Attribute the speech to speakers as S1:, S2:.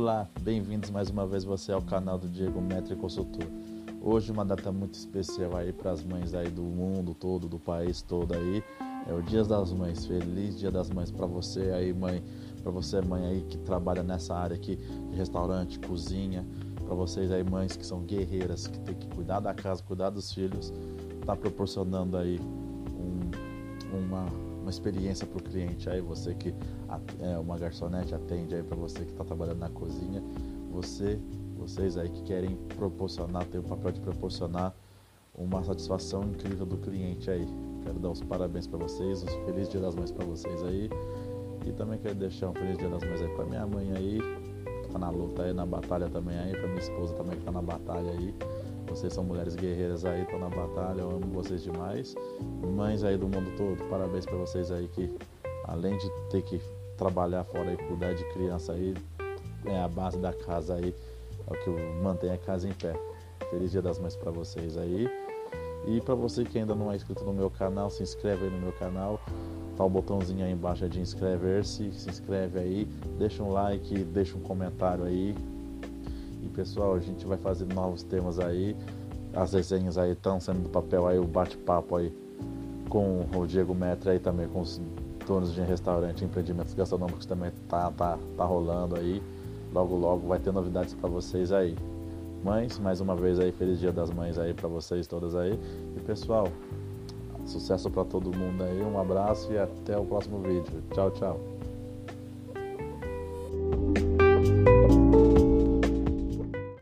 S1: Olá, bem-vindos mais uma vez você ao canal do Diego Metri Consultor. Hoje uma data muito especial aí para as mães aí do mundo todo, do país todo aí. É o Dia das Mães. Feliz Dia das Mães para você aí, mãe, para você mãe aí que trabalha nessa área aqui de restaurante, cozinha, para vocês aí mães que são guerreiras, que tem que cuidar da casa, cuidar dos filhos, tá proporcionando aí um, uma uma experiência para o cliente aí, você que é uma garçonete atende aí para você que está trabalhando na cozinha, você, vocês aí que querem proporcionar, tem o papel de proporcionar uma satisfação incrível do cliente aí. Quero dar os parabéns para vocês, os feliz Dia das Mães para vocês aí. E também quero deixar um feliz Dia das Mães aí para minha mãe aí, tá na luta aí, na batalha também aí, para minha esposa também que tá na batalha aí. Vocês são mulheres guerreiras aí, estão na batalha, eu amo vocês demais. Mães aí do mundo todo, parabéns para vocês aí que além de ter que trabalhar fora e cuidar de criança aí, é a base da casa aí, é o que mantém a casa em pé. Feliz Dia das Mães para vocês aí. E para você que ainda não é inscrito no meu canal, se inscreve aí no meu canal. Tá o botãozinho aí embaixo de inscrever-se, se inscreve aí, deixa um like, deixa um comentário aí, e pessoal, a gente vai fazer novos temas aí. As resenhas aí estão sendo do papel aí, o bate-papo aí com o Diego Metre aí também, com os donos de restaurante, empreendimentos gastronômicos também tá, tá, tá rolando aí. Logo, logo vai ter novidades para vocês aí. Mães, mais uma vez aí, feliz dia das mães aí para vocês todas aí. E pessoal, sucesso para todo mundo aí, um abraço e até o próximo vídeo. Tchau, tchau.